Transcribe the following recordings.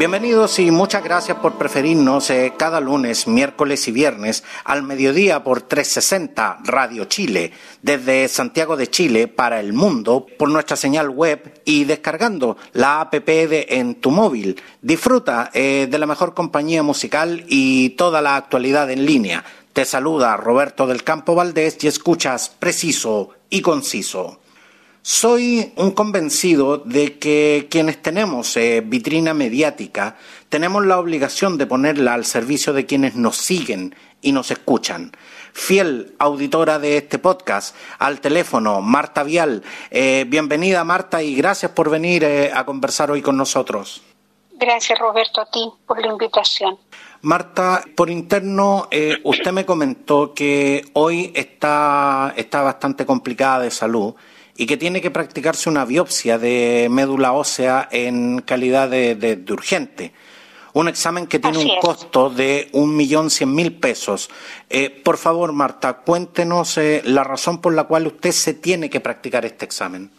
Bienvenidos y muchas gracias por preferirnos eh, cada lunes, miércoles y viernes al mediodía por 360 Radio Chile, desde Santiago de Chile para el mundo por nuestra señal web y descargando la app de en tu móvil. Disfruta eh, de la mejor compañía musical y toda la actualidad en línea. Te saluda Roberto del Campo Valdés y escuchas preciso y conciso. Soy un convencido de que quienes tenemos eh, vitrina mediática tenemos la obligación de ponerla al servicio de quienes nos siguen y nos escuchan. Fiel auditora de este podcast, al teléfono, Marta Vial. Eh, bienvenida Marta y gracias por venir eh, a conversar hoy con nosotros. Gracias Roberto a ti por la invitación. Marta, por interno, usted me comentó que hoy está, está bastante complicada de salud y que tiene que practicarse una biopsia de médula ósea en calidad de, urgente. Un examen que tiene un costo de un millón cien mil pesos. Eh, por favor, Marta, cuéntenos eh, la razón por la cual usted se tiene que practicar este examen.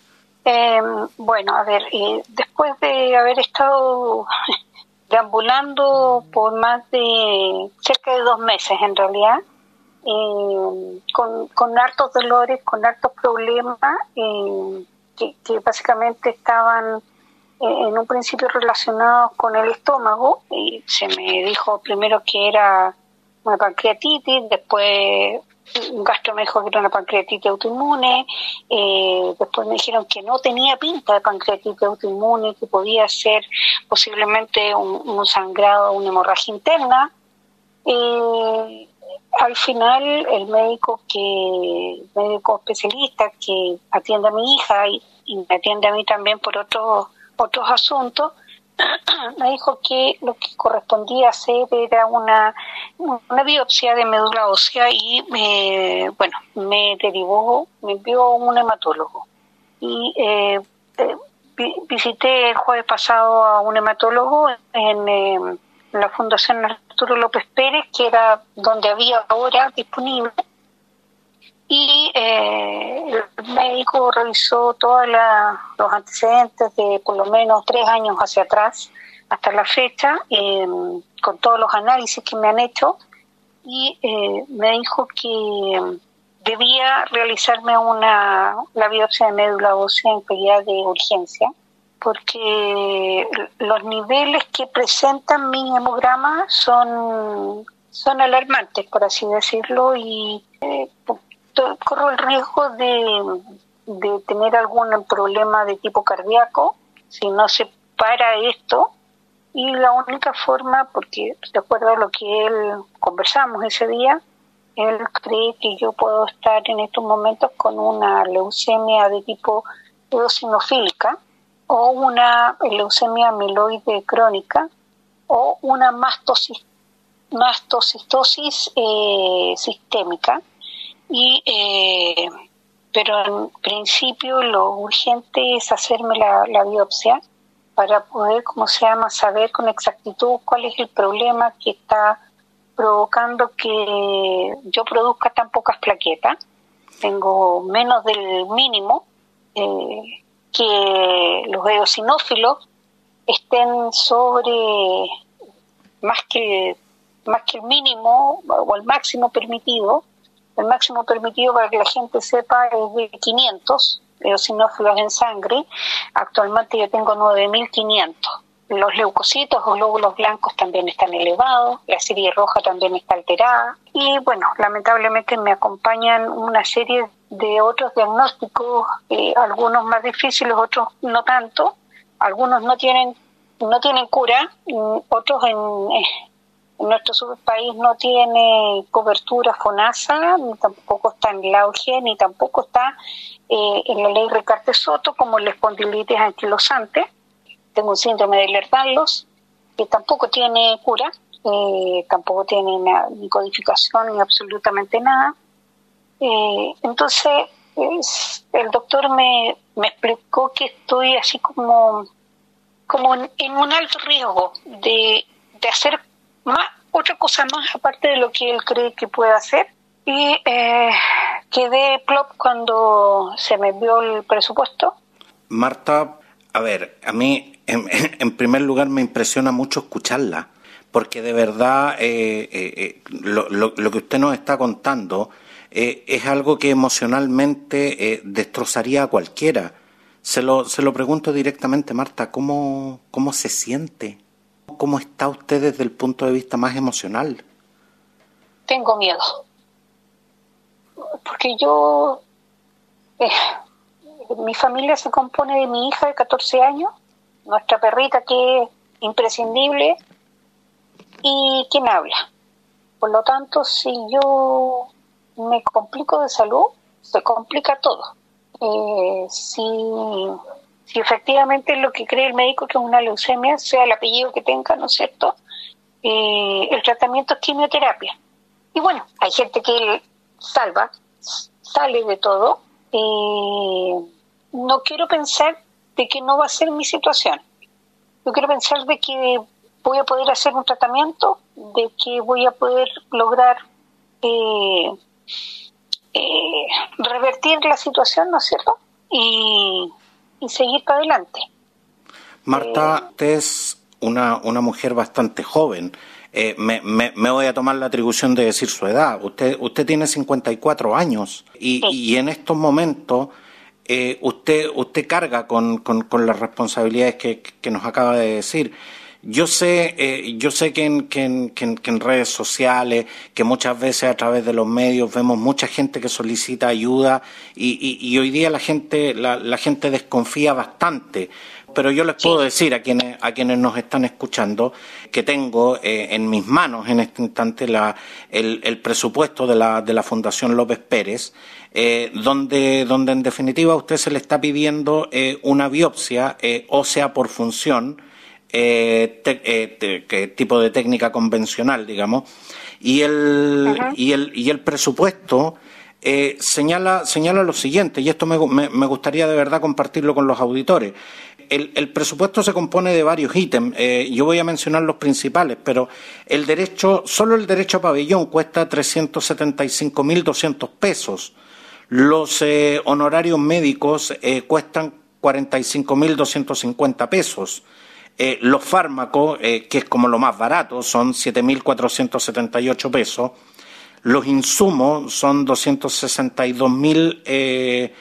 Em, bueno, a ver, eh, después de haber estado deambulando por más de cerca de dos meses en realidad, eh, con, con hartos dolores, con hartos problemas, eh, que, básicamente estaban eh, en un principio relacionados con el estómago. Y se me dijo primero que era una pancreatitis, después un gastro me dijo que era una pancreatitis autoinmune, eh, después me dijeron que no tenía pinta de pancreatitis autoinmune, que podía ser posiblemente un, un sangrado, una hemorragia interna. Eh, al final el médico que médico especialista que atiende a mi hija y, me atiende a mí también por otros otros asuntos me dijo que lo que correspondía hacer era una, una biopsia de médula ósea y me, bueno me derivó me envió un hematólogo. Y eh, eh, visité el jueves pasado a un hematólogo en eh, la Fundación Arturo López Pérez, que era donde había ahora disponible. Y eh, el médico revisó todos los antecedentes de por lo menos tres años hacia atrás, hasta la fecha, em, con todos los análisis que me han hecho, y eh, me dijo que debía realizarme una la biopsia de médula ósea en calidad de urgencia porque los niveles que presentan mi hemograma son, son alarmantes, por así decirlo, y eh, corro el riesgo de, de tener algún problema de tipo cardíaco si no se para esto. Y la única forma, porque de acuerdo a lo que él conversamos ese día, él cree que yo puedo estar en estos momentos con una leucemia de tipo eosinofílica, o una leucemia amiloide crónica o una mastocistosis eh, sistémica. Y, eh, pero en principio lo urgente es hacerme la, la biopsia para poder, como se llama, saber con exactitud cuál es el problema que está provocando que yo produzca tan pocas plaquetas. Tengo menos del mínimo. Eh, que los eosinófilos estén sobre más que más que el mínimo o el máximo permitido. El máximo permitido para que la gente sepa es de 500 eosinófilos en sangre. Actualmente yo tengo 9.500. Los leucocitos o glóbulos blancos también están elevados, la serie roja también está alterada y bueno, lamentablemente me acompañan una serie de otros diagnósticos, eh, algunos más difíciles, otros no tanto, algunos no tienen no tienen cura, otros en, en nuestro país no tiene cobertura FONASA, ni tampoco está en la auge, ni tampoco está eh, en la ley Recarte Soto como la espondilitis anquilosante. Tengo un síndrome de Lerdalos, que tampoco tiene cura, eh, tampoco tiene ni codificación ni absolutamente nada Eh, entonces, el doctor me, me explicó que estoy así como, como en, un alto riesgo de, de hacer más, otra cosa más aparte de lo que él cree que puede hacer. Y eh, quedé plop cuando se me envió el presupuesto. Marta, a ver, a mí en, primer lugar me impresiona mucho escucharla, porque de verdad eh, eh, lo, lo, que usted nos está contando es algo que emocionalmente destrozaría a cualquiera. Se lo, se lo pregunto directamente, Marta, ¿cómo, cómo se siente? ¿Cómo está usted desde el punto de vista más emocional? Tengo miedo. Porque yo... Eh, mi familia se compone de mi hija de 14 años, nuestra perrita que es imprescindible y quien habla. Por lo tanto, si yo me complico de salud, se complica todo. Eh, si si efectivamente lo que cree el médico que es una leucemia, sea el apellido que tenga, ¿no es cierto? Eh, el tratamiento es quimioterapia. Y bueno, hay gente que salva, sale de todo. Eh, no quiero pensar de que no va a ser mi situación. Yo quiero pensar de que voy a poder hacer un tratamiento, de que voy a poder lograr eh, revertir la situación, ¿no es cierto? Y y seguir para adelante. Marta, eh, usted es una, una mujer bastante joven. Eh, me, me, voy a tomar la atribución de decir su edad. Usted, usted tiene 54 años y, y en estos momentos eh, usted, usted carga con, con, las responsabilidades que, que, nos acaba de decir. Yo sé, eh, yo sé que en, que, en, que, en, redes sociales, que muchas veces a través de los medios vemos mucha gente que solicita ayuda y, y, hoy día la gente, la, la, gente desconfía bastante. Pero yo les puedo decir a quienes, a quienes nos están escuchando que tengo eh, en mis manos en este instante la, el, el, presupuesto de la, de la Fundación López Pérez, eh, donde, donde en definitiva a usted se le está pidiendo eh, una biopsia ósea por función eh, eh tipo de técnica convencional, digamos, y el, y el, y el presupuesto eh, señala, señala lo siguiente, y esto me, me, gustaría de verdad compartirlo con los auditores. El, presupuesto se compone de varios ítems. Eh, yo voy a mencionar los principales, pero el derecho, solo el derecho a pabellón cuesta 375.200 pesos. Los eh, honorarios médicos eh, cuestan 45.250 pesos. Eh, los fármacos, que es como lo más barato, son 7.478 pesos. Los insumos son 262.900 eh,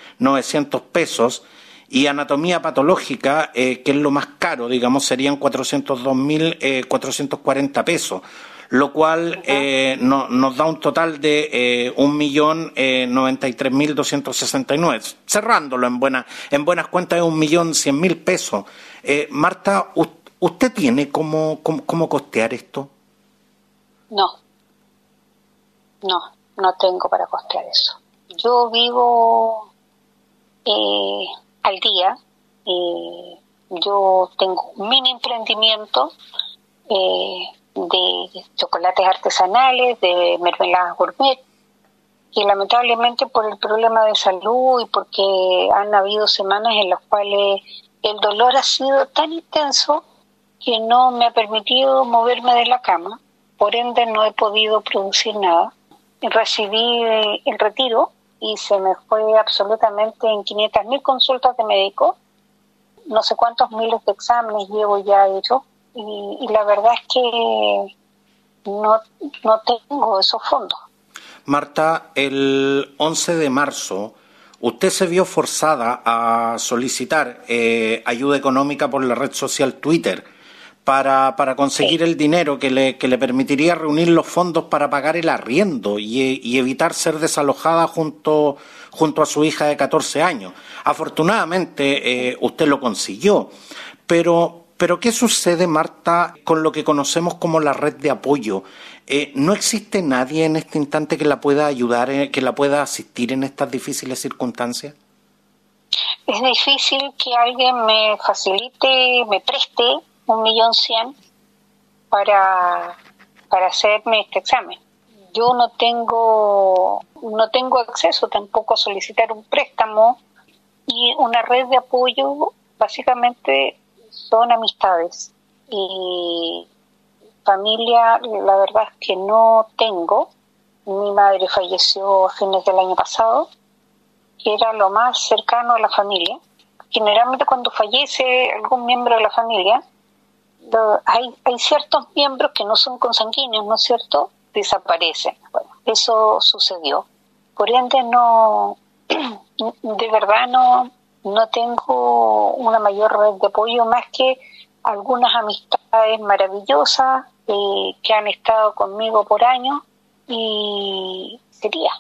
pesos. Y anatomía patológica, que es lo más caro, digamos, serían 402.440 pesos lo cual eh, no, nos da un total de eh, 1.093.269. Cerrándolo en, buena, en buenas cuentas es 1.100.000 pesos. Eh, Marta, ¿usted tiene cómo, cómo, costear esto? No, no, no tengo para costear eso. Yo vivo eh, al día, eh, yo tengo un mini emprendimiento eh, de chocolates artesanales, de mermeladas gourmet, y lamentablemente por el problema de salud y porque han habido semanas en las cuales el dolor ha sido tan intenso que no me ha permitido moverme de la cama, por ende no he podido producir nada. Recibí el retiro y se me fue absolutamente en 500 mil consultas de médico, no sé cuántos miles de exámenes llevo ya hecho y, la verdad es que no, no tengo esos fondos. Marta, el 11 de marzo usted se vio forzada a solicitar eh, ayuda económica por la red social Twitter para, para conseguir el dinero que le, que le permitiría reunir los fondos para pagar el arriendo y, y, evitar ser desalojada junto, junto a su hija de 14 años. Afortunadamente, eh, usted lo consiguió, pero, pero ¿qué sucede, Marta, con lo que conocemos como la red de apoyo? Eh, ¿No existe nadie en este instante que la pueda ayudar, eh, que la pueda asistir en estas difíciles circunstancias? Es difícil que alguien me facilite, me preste un millón cien para, para hacerme este examen. yo no tengo, no tengo acceso tampoco a solicitar un préstamo y una red de apoyo básicamente son amistades y familia la verdad es que no tengo. Mi madre falleció a fines del año pasado, que era lo más cercano a la familia. Generalmente cuando fallece algún miembro de la familia, hay, hay ciertos miembros que no son consanguíneos, ¿no es cierto? Desaparecen. Bueno, eso sucedió. Por ende, no, de verdad no, no tengo una mayor red de apoyo más que algunas amistades maravillosas eh, que han estado conmigo por años y sería.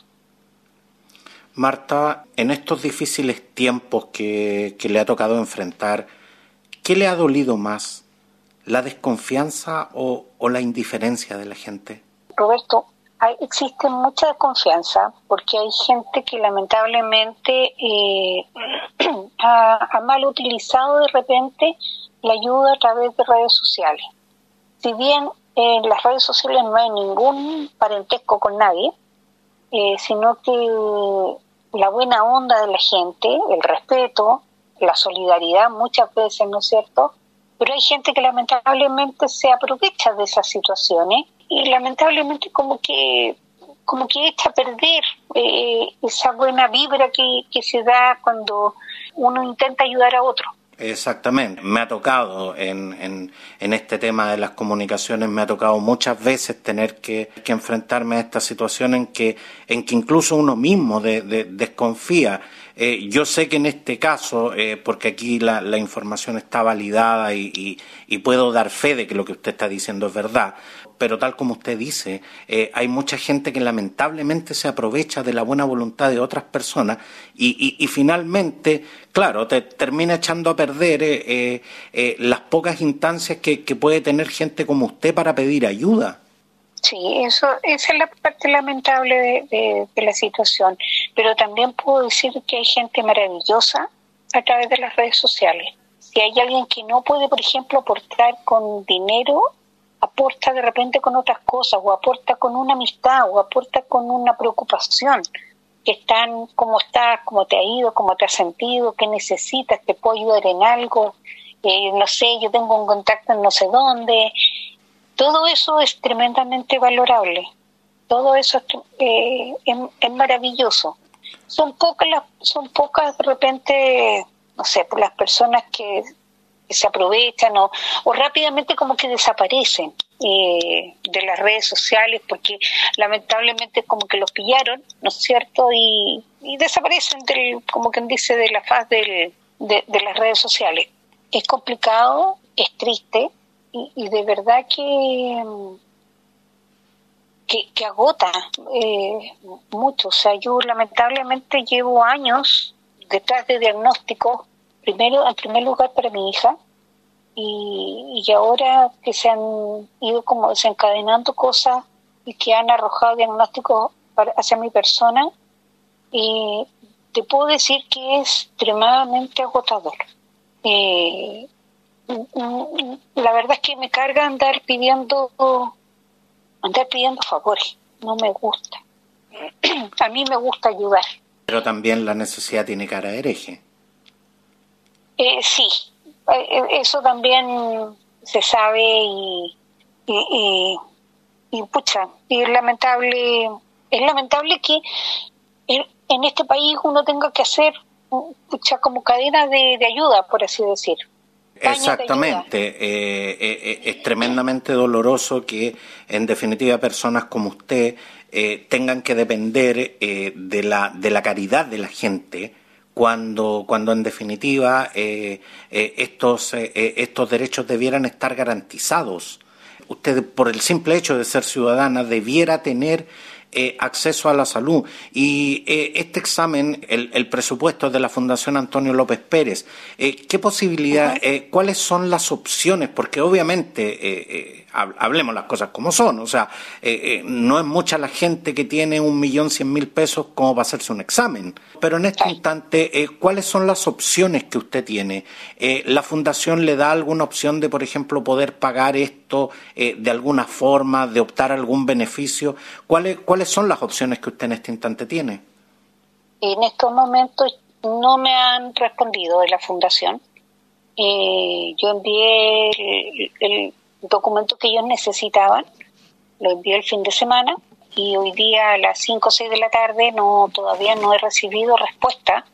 Marta, en estos difíciles tiempos que, que le ha tocado enfrentar, ¿qué le ha dolido más? ¿La desconfianza o, la indiferencia de la gente? Roberto, hay, existe mucha desconfianza porque hay gente que lamentablemente eh, ha, mal utilizado de repente la ayuda a través de redes sociales. Si bien en las redes sociales no hay ningún parentesco con nadie, eh, sino que la buena onda de la gente, el respeto, la solidaridad muchas veces, ¿no es cierto? Pero hay gente que lamentablemente se aprovecha de esas situaciones y lamentablemente como que como que echa a perder eh, esa buena vibra que, que se da cuando uno intenta ayudar a otro. Exactamente, me ha tocado en, en, en, este tema de las comunicaciones, me ha tocado muchas veces tener que, que enfrentarme a esta situación en que, en que incluso uno mismo de, de, desconfía. Eh, yo sé que en este caso, eh, porque aquí la, la, información está validada y, puedo dar fe de que lo que usted está diciendo es verdad, pero tal como usted dice, eh, hay mucha gente que lamentablemente se aprovecha de la buena voluntad de otras personas y, y finalmente, claro, te termina echando a perder eh, las pocas instancias que, que, puede tener gente como usted para pedir ayuda. Sí, eso, esa es la parte lamentable de, de, de la situación, pero también puedo decir que hay gente maravillosa a través de las redes sociales. Si hay alguien que no puede, por ejemplo, aportar con dinero, aporta de repente con otras cosas, o aporta con una amistad, o aporta con una preocupación, que están, cómo estás, cómo te ha ido, cómo te has sentido, qué necesitas, te puedo ayudar en algo, eh, no sé, yo tengo un contacto en no sé dónde. Todo eso es tremendamente valorable, todo eso es, eh, es, maravilloso. Son pocas, las, son pocas de repente, no sé, por las personas que se aprovechan o, o rápidamente como que desaparecen eh, de las redes sociales porque lamentablemente como que los pillaron, ¿no es cierto? Y, y desaparecen del, como quien dice, de la faz del, de, de, las redes sociales. Es complicado, es triste y, y de verdad que, que, agota eh, mucho. O sea, yo lamentablemente llevo años detrás de diagnósticos primero en primer lugar para mi hija y, y, ahora que se han ido como desencadenando cosas y que han arrojado diagnósticos para, hacia mi persona y te puedo decir que es extremadamente agotador eh, la verdad es que me carga andar pidiendo andar pidiendo favores. No me gusta. A mí me gusta ayudar. Pero también la necesidad tiene cara de hereje. Eh, sí, eh, eso también se sabe y, y, y, y, pucha, y es lamentable, es lamentable que en este país uno tenga que hacer pucha como cadena de, de ayuda, por así decir. Exactamente, eh, eh, es tremendamente doloroso que en definitiva personas como usted eh, tengan que depender de, la, de la caridad de la gente cuando, cuando en definitiva eh, eh, estos, eh, estos derechos debieran estar garantizados. Usted, por el simple hecho de ser ciudadana, debiera tener eh, acceso a la salud. Y eh, este examen, el, presupuesto de la Fundación Antonio López Pérez, eh, ¿qué posibilidad, cuáles son las opciones? Porque obviamente, hablemos las cosas como son, o sea, no es mucha la gente que tiene un millón cien mil pesos como para hacerse un examen. Pero en este instante, ¿cuáles son las opciones que usted tiene? ¿La Fundación le da alguna opción de, por ejemplo, poder pagar esto de alguna forma, de optar algún beneficio? ¿Cuáles, ¿Cuáles son las opciones que usted en este instante tiene? En estos momentos no me han respondido de la fundación. Eh, yo envié el, documento que ellos necesitaban, lo envié el fin de semana y hoy día a las 5 o 6 de la tarde no todavía no he recibido respuesta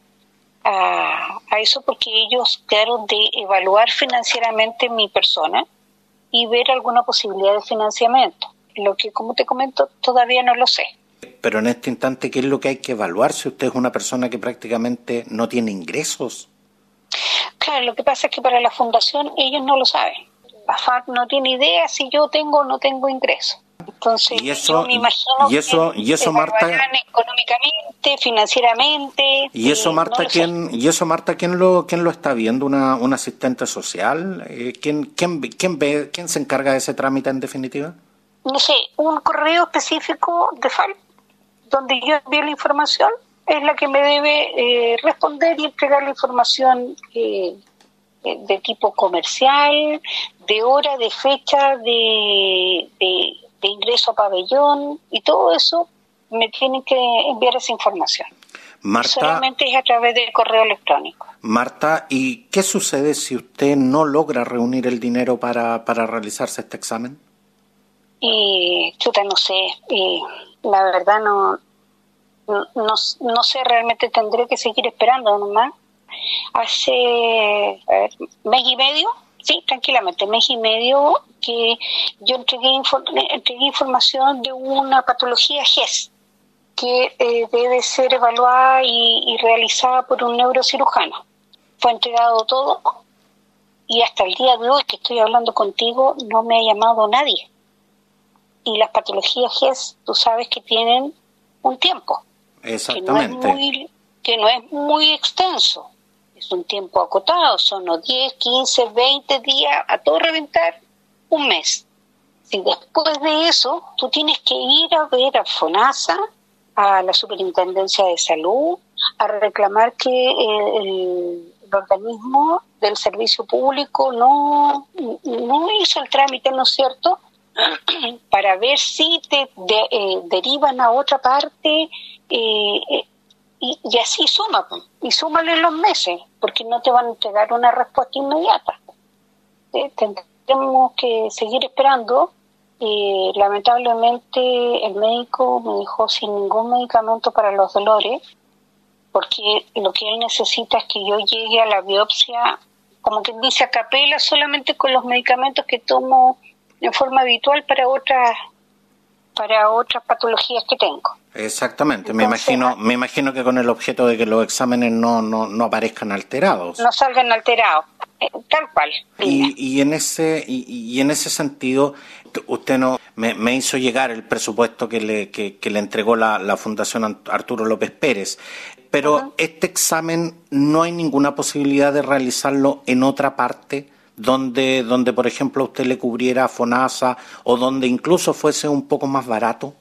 a, a eso porque ellos quedaron de evaluar financieramente mi persona y ver alguna posibilidad de financiamiento lo que, como te comento, todavía no lo sé. Pero en este instante, ¿qué es lo que hay que evaluar si usted es una persona que prácticamente no tiene ingresos? Claro, lo que pasa es que para la fundación ellos no lo saben. La FAC no tiene idea si yo tengo o no tengo ingresos. Entonces, y eso, yo me imagino y eso, y eso Marta, económicamente, financieramente. Y eso, Marta, ¿quién, y eso, Marta, ¿quién lo, quién lo está viendo? ¿Una, un asistente social? Eh, ¿quién, quién, quién, ve, ¿Quién se encarga de ese trámite en definitiva? no sé, un correo específico de FAL, donde yo envío la información, es la que me debe eh, responder y entregar la información eh, de tipo comercial, de hora, de fecha, de, de, ingreso a pabellón y todo eso me tienen que enviar esa información. Marta, Solamente es a través del correo electrónico. Marta, ¿y qué sucede si usted no logra reunir el dinero para, para realizarse este examen? Y chuta, no sé, y la verdad no, no, no, sé, realmente tendré que seguir esperando nomás. Hace mes y medio, sí, tranquilamente, mes y medio que yo entregué, entregué información de una patología GES que eh, debe ser evaluada y, y realizada por un neurocirujano. Fue entregado todo y hasta el día de hoy que estoy hablando contigo no me ha llamado nadie y las patologías GES, tú sabes que tienen un tiempo. Exactamente. Que no es muy, que no es muy extenso. Un tiempo acotado, son los 10, 15, 20 días, a todo reventar, un mes. Y después de eso, tú tienes que ir a ver a FONASA, a la Superintendencia de Salud, a reclamar que el, el organismo del servicio público no, no hizo el trámite, ¿no es cierto?, para ver si te eh, derivan a otra parte eh, eh, y, así suma, y súmale los meses, porque no te van a entregar una respuesta inmediata. tendremos que seguir esperando. lamentablemente el médico me dejó sin ningún medicamento para los dolores, porque lo que él necesita es que yo llegue a la biopsia, como quien dice, a capela, solamente con los medicamentos que tomo en forma habitual para otras para otras patologías que tengo. Exactamente, me imagino me imagino que con el objeto de que los exámenes no, no, no aparezcan alterados. No salgan alterados, eh, tal cual. Y, y, en ese y, en ese sentido usted no me, me, hizo llegar el presupuesto que le, que, le entregó la, la, Fundación Arturo López Pérez, pero este examen no hay ninguna posibilidad de realizarlo en otra parte donde, donde por ejemplo usted le cubriera FONASA o donde incluso fuese un poco más barato?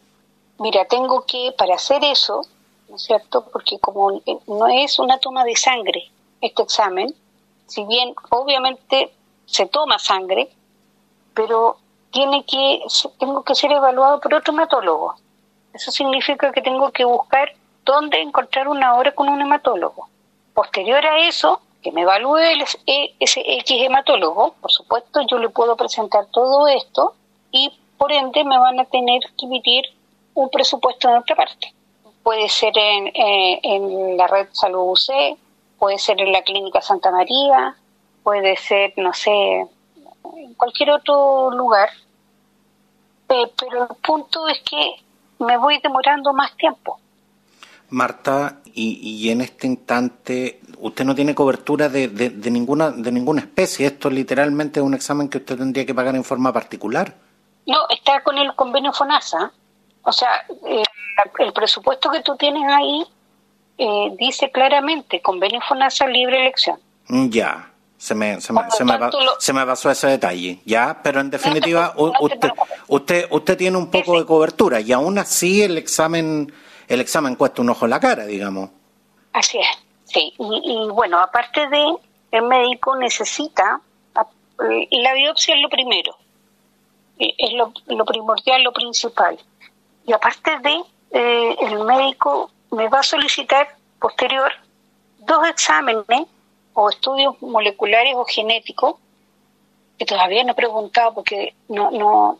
Mira, tengo que, para hacer eso, ¿no es cierto? Porque como eh, no es una toma de sangre este examen, si bien obviamente se toma sangre, pero tiene que, tengo que ser evaluado por otro hematólogo. Eso significa que tengo que buscar dónde encontrar una hora con un hematólogo. Posterior a eso, que me evalúe e, ese X hematólogo, por supuesto, yo le puedo presentar todo esto y por ende me van a tener que emitir un presupuesto en otra parte. Puede ser en, eh, en la red Salud UC, puede ser en la Clínica Santa María, puede ser, no sé, en cualquier otro lugar. pero el punto es que me voy demorando más tiempo. Marta, y, y en este instante usted no tiene cobertura de, de, ninguna de ninguna especie. Esto literalmente es un examen que usted tendría que pagar en forma particular. No, está con el convenio FONASA. O sea, eh, el presupuesto que tú tienes ahí eh, dice claramente convenio FONASA libre elección. Mm, ya, se me, se me, se, me se me, pasó ese detalle, ya, pero en definitiva usted, usted, usted tiene un poco de cobertura y aún así el examen, el examen cuesta un ojo en la cara, digamos. Así es, sí. Y, bueno, aparte de, el médico necesita, la biopsia es lo primero, es lo, lo primordial, lo principal. Y aparte de, eh, el médico me va a solicitar posterior dos exámenes o estudios moleculares o genéticos que todavía no he preguntado porque no, no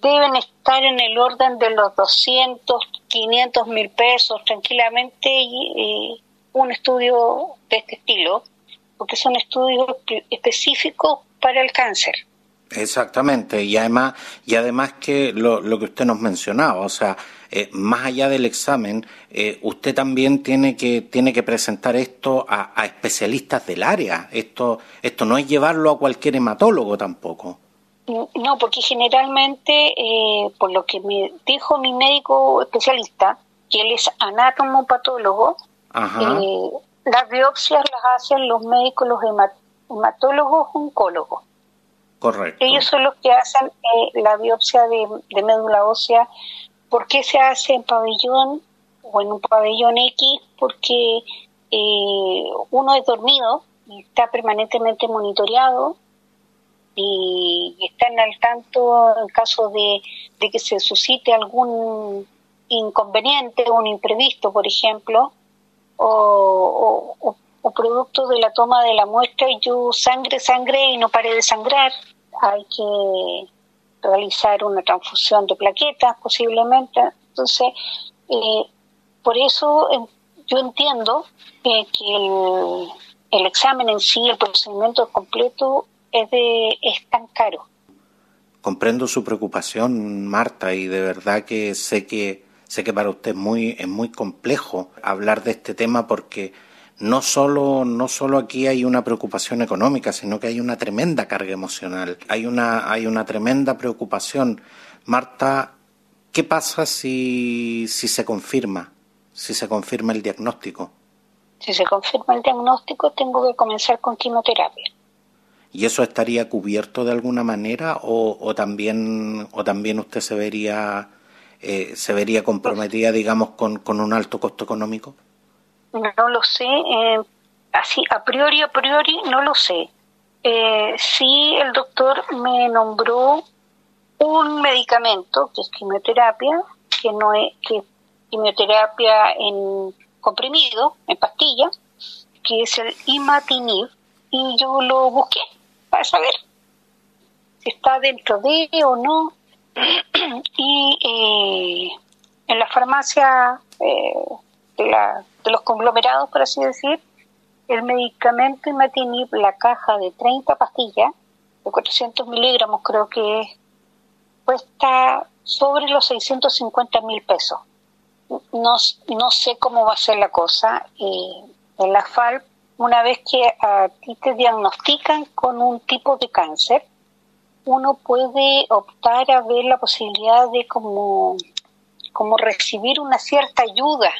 deben estar en el orden de los 200, 500 mil pesos tranquilamente y, un estudio de este estilo, porque son estudios específicos para el cáncer. Exactamente, y además, y además que lo, lo que usted nos mencionaba, o sea, eh, más allá del examen, eh, usted también tiene que, tiene que presentar esto a, especialistas del área. Esto, esto no es llevarlo a cualquier hematólogo tampoco. No, porque generalmente, eh, por lo que me dijo mi médico especialista, que él es anatomopatólogo, las biopsias las hacen los médicos, los hematólogos oncólogos. Correcto. Ellos son los que hacen la biopsia de, de médula ósea ¿Por qué se hace en pabellón o en un pabellón X? Porque eh, uno es dormido y está permanentemente monitoreado y, están al tanto en caso de, que se suscite algún inconveniente, un imprevisto, por ejemplo, o, producto de la toma de la muestra y yo sangre, sangre y no pare de sangrar. Hay que realizar una transfusión de plaquetas posiblemente. Entonces, eh, por eso eh, yo entiendo que el, el, examen en sí, el procedimiento completo, es, de, es tan caro. Comprendo su preocupación, Marta, y de verdad que sé que sé que para usted es muy, es muy complejo hablar de este tema porque no solo, no solo aquí hay una preocupación económica, sino que hay una tremenda carga emocional, hay una, hay una tremenda preocupación. Marta, ¿qué pasa si, si se confirma, si se confirma el diagnóstico? Si se confirma el diagnóstico, tengo que comenzar con quimioterapia. ¿Y eso estaría cubierto de alguna manera o, o también, o también usted se vería, eh, se vería comprometida, digamos, con, con un alto costo económico? No lo sé, eh, así a priori, a priori no lo sé. Eh, sí, el doctor me nombró un medicamento que es quimioterapia, que no es que quimioterapia en comprimido, en pastilla, que es el imatinib, y yo lo busqué para saber si está dentro de o no. y eh, en la farmacia eh, de la de los conglomerados, por así decir, el medicamento imatinib, la caja de 30 pastillas, de 400 miligramos creo que cuesta sobre los 650 mil pesos. No, no sé cómo va a ser la cosa. Eh, en la FAL, una vez que a ti te diagnostican con un tipo de cáncer, uno puede optar a ver la posibilidad de como, como recibir una cierta ayuda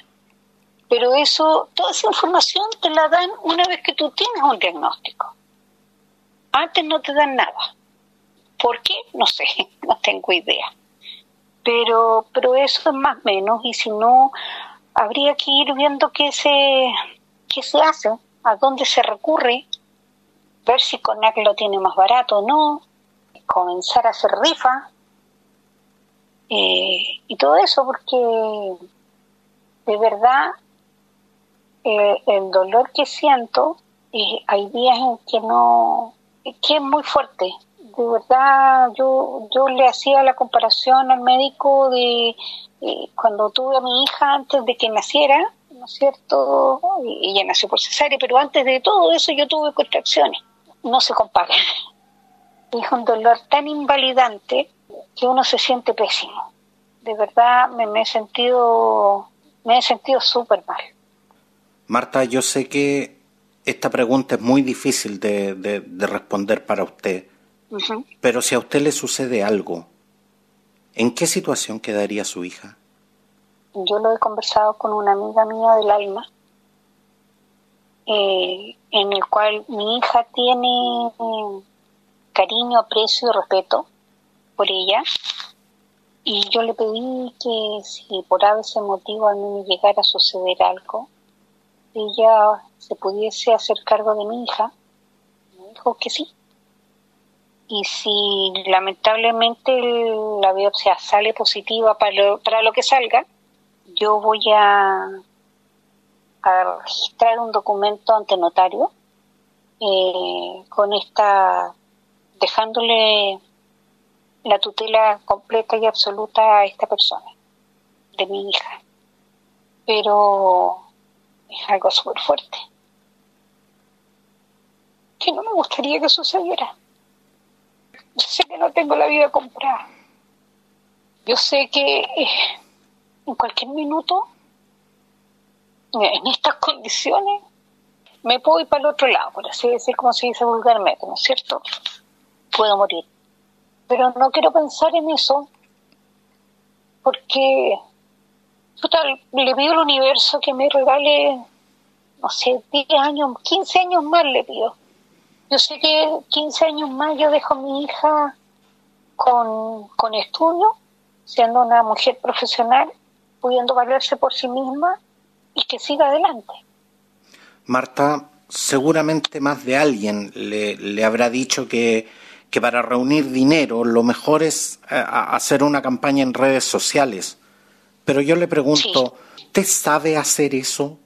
pero eso, toda esa información te la dan una vez que tú tienes un diagnóstico. Antes no te dan nada. ¿Por qué? No sé, no tengo idea. Pero, pero eso es más o menos, y si no, habría que ir viendo qué se, qué se hace, a dónde se recurre, ver si CONAC lo tiene más barato o no, comenzar a hacer rifa, eh, y todo eso, porque de verdad eh, el dolor que siento, eh, hay días en que no, que es muy fuerte. De verdad, yo, yo le hacía la comparación al médico de eh, cuando tuve a mi hija antes de que naciera, ¿no es cierto? Ella nació por cesárea, pero antes de todo eso yo tuve contracciones. No se compara. Es un dolor tan invalidante que uno se siente pésimo. De verdad me, me he sentido me he sentido súper mal. Marta, yo sé que esta pregunta es muy difícil de, responder para usted, pero si a usted le sucede algo, ¿en qué situación quedaría su hija? Yo lo he conversado con una amiga mía del alma, eh, en el cual mi hija tiene cariño, aprecio y respeto por ella. Y yo le pedí que si por ese motivo a mí me llegara a suceder algo, ella se pudiese hacer cargo de mi hija. Me dijo que sí. Y si lamentablemente la biopsia sale positiva para lo, para lo que salga, yo voy a, a registrar un documento ante notario eh, con esta, dejándole la tutela completa y absoluta a esta persona, de mi hija. Pero es algo súper fuerte, que no me gustaría que sucediera. Yo sé que no tengo la vida comprada. Yo sé que eh, en cualquier minuto, en estas condiciones, me puedo ir para el otro lado, por así decir, como se dice vulgarmente, ¿no es cierto? Puedo morir. Pero no quiero pensar en eso, porque le pido al universo que me regale, no sé, 10 años, 15 años más le pido. Yo sé que 15 años más yo dejo a mi hija con, con estudio, siendo una mujer profesional, pudiendo valerse por sí misma y que siga adelante. Marta, seguramente más de alguien le, le habrá dicho que, que, para reunir dinero lo mejor es eh, hacer una campaña en redes sociales. Pero yo le pregunto, ¿usted sabe hacer eso?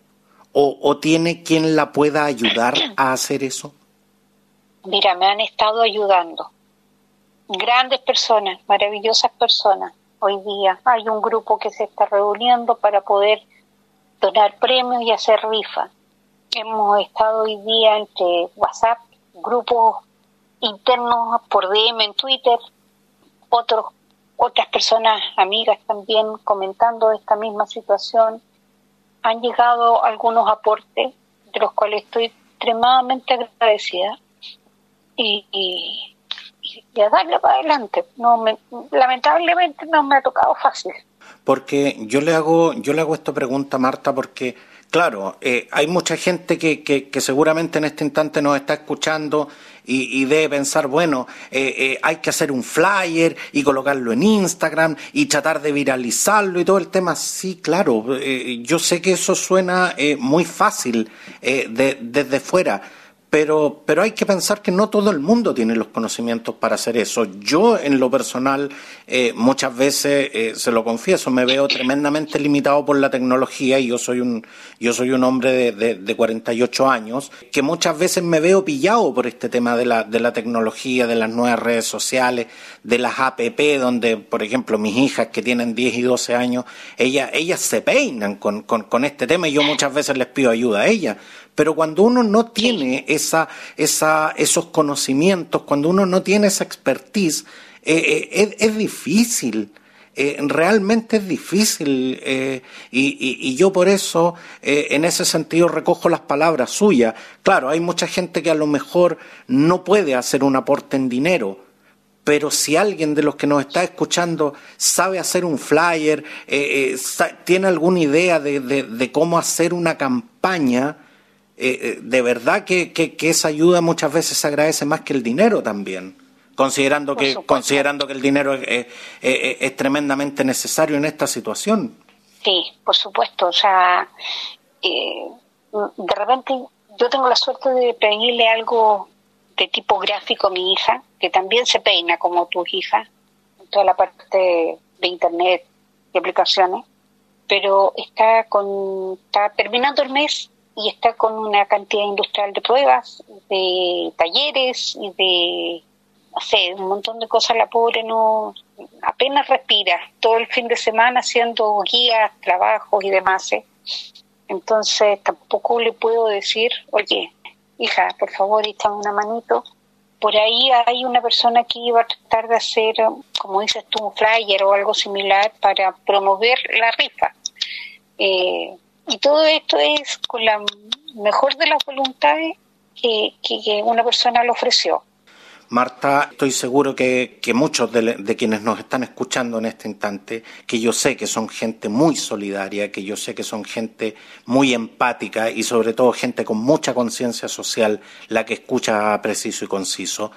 ¿O, ¿O tiene quien la pueda ayudar a hacer eso? Mira, me han estado ayudando. Grandes personas, maravillosas personas. Hoy día hay un grupo que se está reuniendo para poder donar premios y hacer rifas Hemos estado hoy día entre WhatsApp, grupos internos por DM en Twitter, otros, otras personas, amigas también comentando esta misma situación. Han llegado algunos aportes de los cuales estoy extremadamente agradecida y, a darle para adelante. No me, lamentablemente no me ha tocado fácil. Porque yo le hago, yo le hago esta pregunta, Marta, porque Claro, eh, hay mucha gente que, que, seguramente en este instante nos está escuchando y, debe pensar, bueno, eh, eh, hay que hacer un flyer y colocarlo en Instagram y tratar de viralizarlo y todo el tema. Sí, claro, yo sé que eso suena muy fácil desde fuera, pero, pero hay que pensar que no todo el mundo tiene los conocimientos para hacer eso. Yo, en lo personal, eh, muchas veces, eh, se lo confieso, me veo tremendamente limitado por la tecnología y yo soy un, yo soy un hombre de, de, de 48 años, que muchas veces me veo pillado por este tema de la, de la tecnología, de las nuevas redes sociales, de las APP, donde, por ejemplo, mis hijas que tienen 10 y 12 años, ellas, ellas se peinan con, con, con este tema y yo muchas veces les pido ayuda a ellas pero cuando uno no tiene esa, esa, esos conocimientos, cuando uno no tiene esa expertise, eh, eh, es, difícil. Eh, realmente es difícil y, yo por eso en ese sentido recojo las palabras suyas. Claro, hay mucha gente que a lo mejor no puede hacer un aporte en dinero, pero si alguien de los que nos está escuchando sabe hacer un flyer, tiene alguna idea de cómo hacer una campaña, eh, eh, de verdad que, que, esa ayuda muchas veces se agradece más que el dinero también, considerando que considerando que el dinero es, es, tremendamente necesario en esta situación. Sí, por supuesto. O sea, eh, de repente yo tengo la suerte de pedirle algo de tipo gráfico a mi hija, que también se peina como tu hija, en toda la parte de internet y aplicaciones, pero está con está terminando el mes y está con una cantidad industrial de pruebas, de talleres y de, no sé, un montón de cosas. La pobre no apenas respira todo el fin de semana haciendo guías, trabajos y demás. ¿eh? Entonces tampoco le puedo decir, oye, hija, por favor, échame una manito. Por ahí hay una persona que iba a tratar de hacer, como dices tú, un flyer o algo similar para promover la rifa. Eh, y todo esto es con la mejor de las voluntades que, una persona le ofreció. Marta, estoy seguro que, que muchos de, de, quienes nos están escuchando en este instante, que yo sé que son gente muy solidaria, que yo sé que son gente muy empática y sobre todo gente con mucha conciencia social, la que escucha preciso y conciso,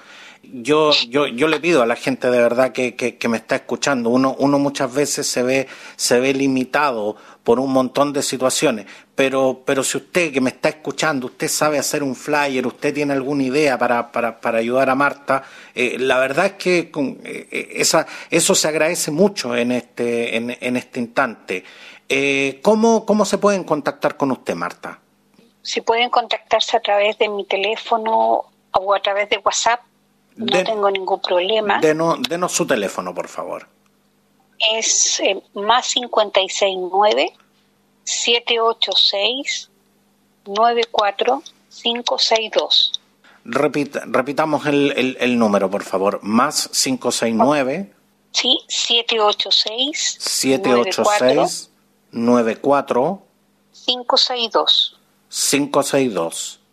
yo, yo, yo le pido a la gente de verdad que, que, me está escuchando, uno, uno muchas veces se ve, se ve limitado por un montón de situaciones, pero, pero si usted que me está escuchando, usted sabe hacer un flyer, usted tiene alguna idea para, para, para ayudar a Marta, eh, la verdad es que con, eh, esa, eso se agradece mucho en este, en, en este instante. Eh, ¿cómo, ¿Cómo se pueden contactar con usted, Marta? Si pueden contactarse a través de mi teléfono o a través de WhatsApp no tengo ningún problema. Denos, denos su teléfono, por favor. Es eh, más 569 786 94562. Repita, repitamos el, el, el, número, por favor. Más 569. Sí, 786. 786 94 562. 562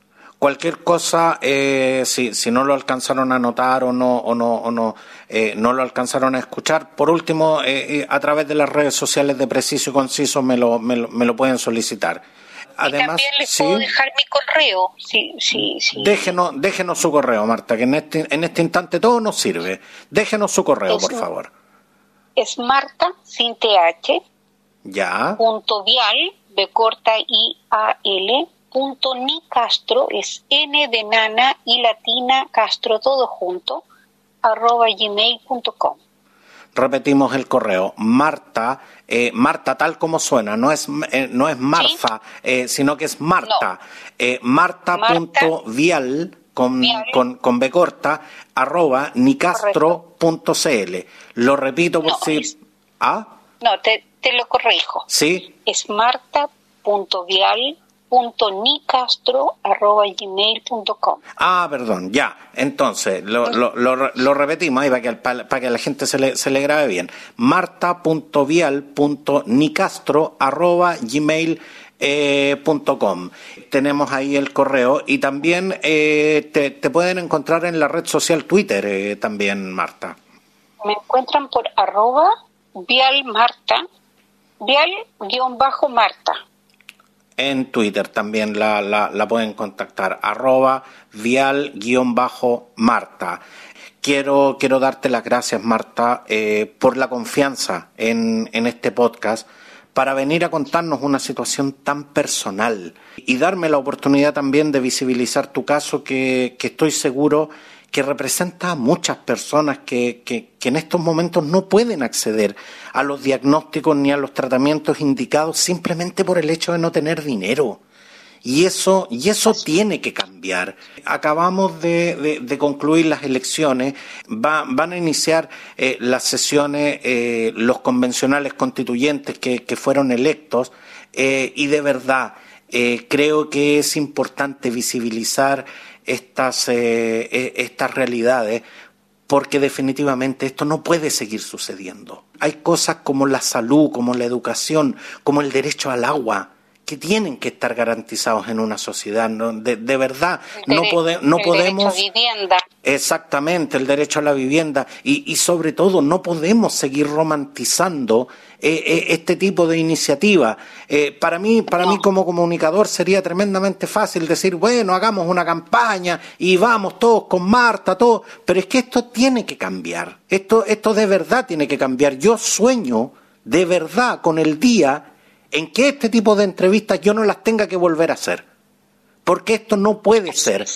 cualquier cosa, eh, si, si, no lo alcanzaron a notar o no, o no, o no, eh, no lo alcanzaron a escuchar, por último, eh, eh a través de las redes sociales de Preciso y Conciso me lo, me lo, me lo pueden solicitar. Además, y también les ¿sí? puedo dejar mi correo. Sí, sí, sí. Déjenos, déjenos su correo, Marta, que en este, en este instante todo nos sirve. Déjenos su correo, es, por favor. Es Marta, sin TH. Ya. Punto vial, de corta I A L punto ni castro es n de nana y latina castro todo junto arroba gmail.com repetimos el correo marta eh, marta tal como suena no es eh, no es marfa ¿Sí? eh, sino que es marta no. Marta, punto vial con, vial. con, con b corta arroba nicastro.cl lo repito por no, si es... ¿Ah? no te, te lo corrijo sí es marta punto vial nicastro.gmail.com Ah, perdón, ya. Entonces, lo, lo, lo, lo repetimos ahí para que, para, que la gente se le, se le grabe bien. marta.vial.nicastro.gmail.com eh, .com. Tenemos ahí el correo y también eh, te, te, pueden encontrar en la red social Twitter eh, también, Marta. Me encuentran por arroba vialmarta, vial-marta en Twitter también la, la, pueden contactar, arroba vial-marta. Quiero, quiero darte las gracias, Marta, eh, por la confianza en, en este podcast para venir a contarnos una situación tan personal y darme la oportunidad también de visibilizar tu caso que, que estoy seguro que representa a muchas personas que, que, que, en estos momentos no pueden acceder a los diagnósticos ni a los tratamientos indicados simplemente por el hecho de no tener dinero. Y eso, y eso tiene que cambiar. Acabamos de, de, de concluir las elecciones, Va, van a iniciar eh, las sesiones, eh, los convencionales constituyentes que, que fueron electos, eh, y de verdad creo que es importante visibilizar estas, eh, e, estas realidades porque definitivamente esto no puede seguir sucediendo. Hay cosas como la salud, como la educación, como el derecho al agua, que tienen que estar garantizados en una sociedad. ¿no? De, de, verdad, el no, pode, no el podemos. Derecho a vivienda. Exactamente, el derecho a la vivienda. Y, y sobre todo, no podemos seguir romantizando eh, eh, este tipo de iniciativa. Eh, para mí, para mí como comunicador sería tremendamente fácil decir, bueno, hagamos una campaña y vamos todos con Marta, todo. Pero es que esto tiene que cambiar. Esto, esto de verdad tiene que cambiar. Yo sueño de verdad con el día en que este tipo de entrevistas yo no las tenga que volver a hacer. Porque esto no puede ser.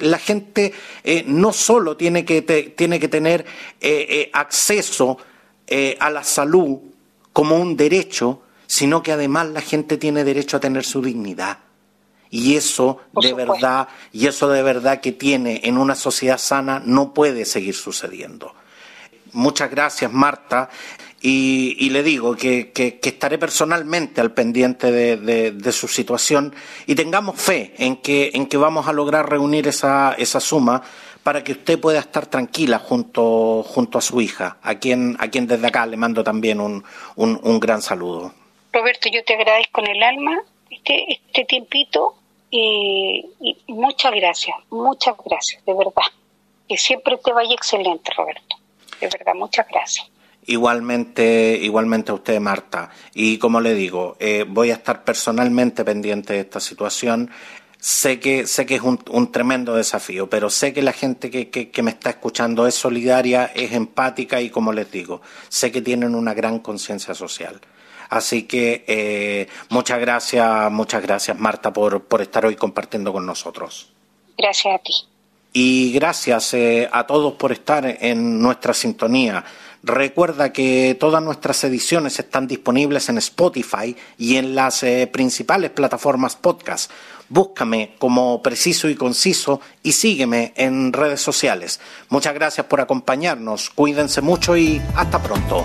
La gente eh, no solo tiene que, te, tiene que tener eh, eh, acceso a la salud como un derecho, sino que además la gente tiene derecho a tener su dignidad. Y eso Por de supuesto. verdad, y eso de verdad que tiene en una sociedad sana no puede seguir sucediendo. Muchas gracias, Marta. Y, y, le digo que, que, que, estaré personalmente al pendiente de, de, de, su situación y tengamos fe en que, en que vamos a lograr reunir esa, esa suma para que usted pueda estar tranquila junto, junto a su hija, a quien, a quien desde acá le mando también un, un, un gran saludo. Roberto, yo te agradezco en el alma este, este tiempito y, y muchas gracias, muchas gracias, de verdad. Que siempre te vaya excelente, Roberto. De verdad, muchas gracias. Igualmente, igualmente a usted, Marta. Y como le digo, eh, voy a estar personalmente pendiente de esta situación. Sé que, sé que es un, tremendo desafío, pero sé que la gente que, que, me está escuchando es solidaria, es empática y, como les digo, sé que tienen una gran conciencia social. Así que eh, muchas gracias, muchas gracias, Marta, por, por estar hoy compartiendo con nosotros. Gracias a ti. Y gracias eh, a todos por estar en nuestra sintonía. Recuerda que todas nuestras ediciones están disponibles en Spotify y en las eh, principales plataformas podcast. Búscame como preciso y conciso y sígueme en redes sociales. Muchas gracias por acompañarnos, cuídense mucho y hasta pronto.